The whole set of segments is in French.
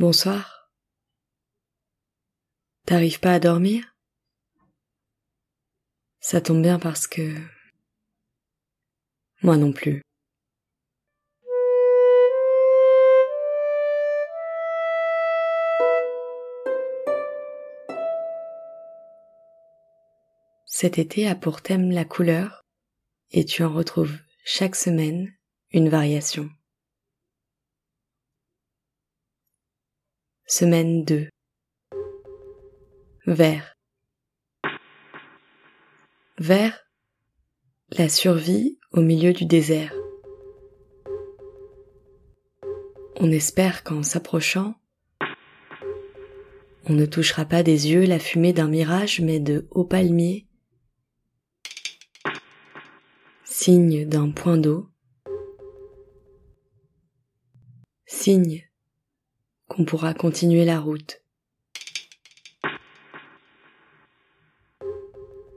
Bonsoir. T'arrives pas à dormir? Ça tombe bien parce que... Moi non plus. Cet été a pour thème la couleur et tu en retrouves chaque semaine une variation. Semaine 2 Vert. Vert, la survie au milieu du désert. On espère qu'en s'approchant, on ne touchera pas des yeux la fumée d'un mirage, mais de hauts palmiers, signe d'un point d'eau, signe qu'on pourra continuer la route.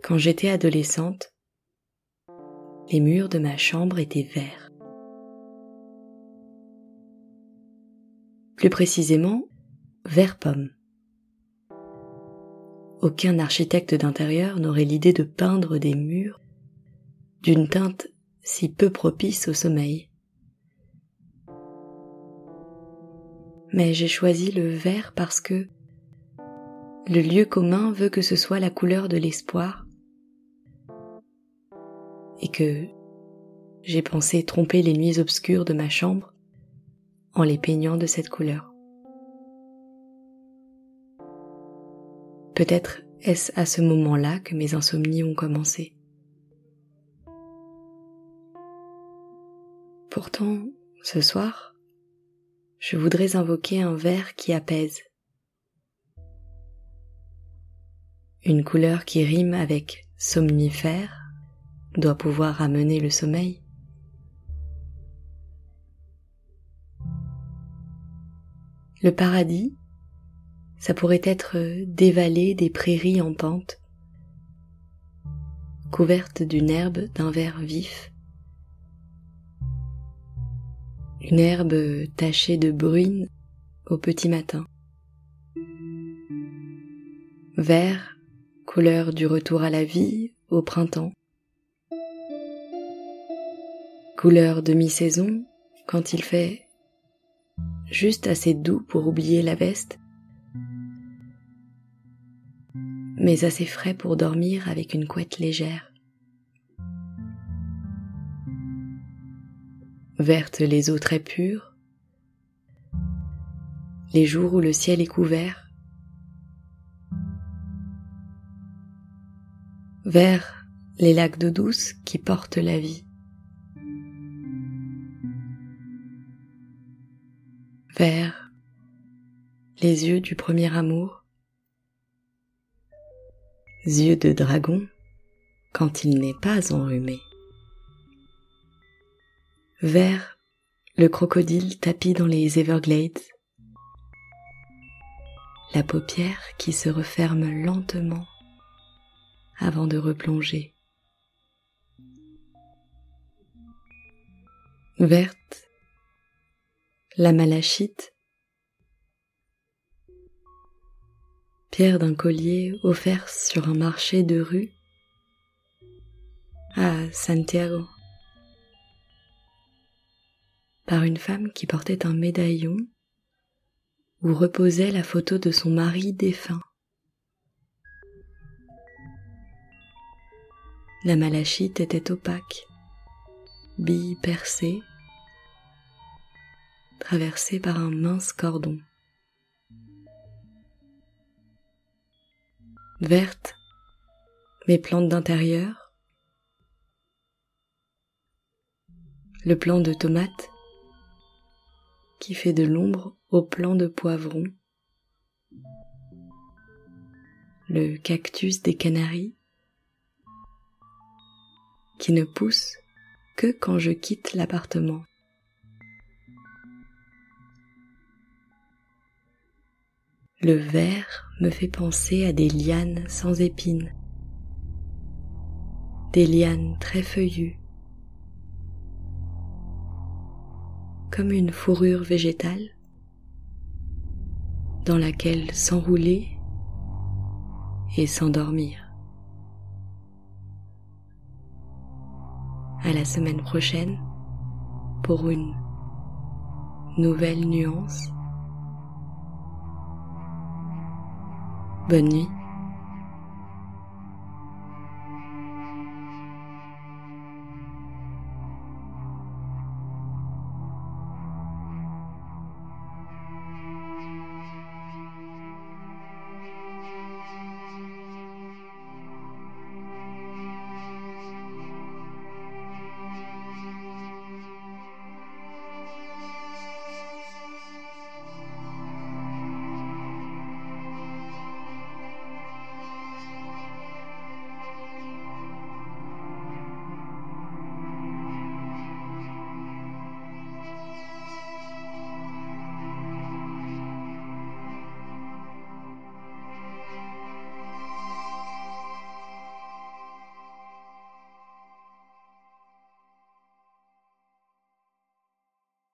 Quand j'étais adolescente, les murs de ma chambre étaient verts. Plus précisément, vert pomme. Aucun architecte d'intérieur n'aurait l'idée de peindre des murs d'une teinte si peu propice au sommeil. Mais j'ai choisi le vert parce que le lieu commun veut que ce soit la couleur de l'espoir et que j'ai pensé tromper les nuits obscures de ma chambre en les peignant de cette couleur. Peut-être est-ce à ce moment-là que mes insomnies ont commencé. Pourtant, ce soir, je voudrais invoquer un vert qui apaise. Une couleur qui rime avec somnifère doit pouvoir amener le sommeil. Le paradis, ça pourrait être des vallées, des prairies en pente, couvertes d'une herbe d'un vert vif, une herbe tachée de bruine au petit matin. Vert, couleur du retour à la vie au printemps. Couleur de mi-saison quand il fait juste assez doux pour oublier la veste, mais assez frais pour dormir avec une couette légère. Vertes les eaux très pures, les jours où le ciel est couvert, vers les lacs d'eau douce qui portent la vie, vers les yeux du premier amour, yeux de dragon quand il n'est pas enrhumé. Vers le crocodile tapis dans les Everglades, la paupière qui se referme lentement avant de replonger. Verte, la malachite, pierre d'un collier offert sur un marché de rue à Santiago par une femme qui portait un médaillon où reposait la photo de son mari défunt. La malachite était opaque, bille percée, traversée par un mince cordon. Verte, mes plantes d'intérieur, le plant de tomate, qui fait de l'ombre au plant de poivron, le cactus des Canaries, qui ne pousse que quand je quitte l'appartement. Le vert me fait penser à des lianes sans épines, des lianes très feuillues, comme une fourrure végétale, dans laquelle s'enrouler et s'endormir. À la semaine prochaine pour une nouvelle nuance. Bonne nuit.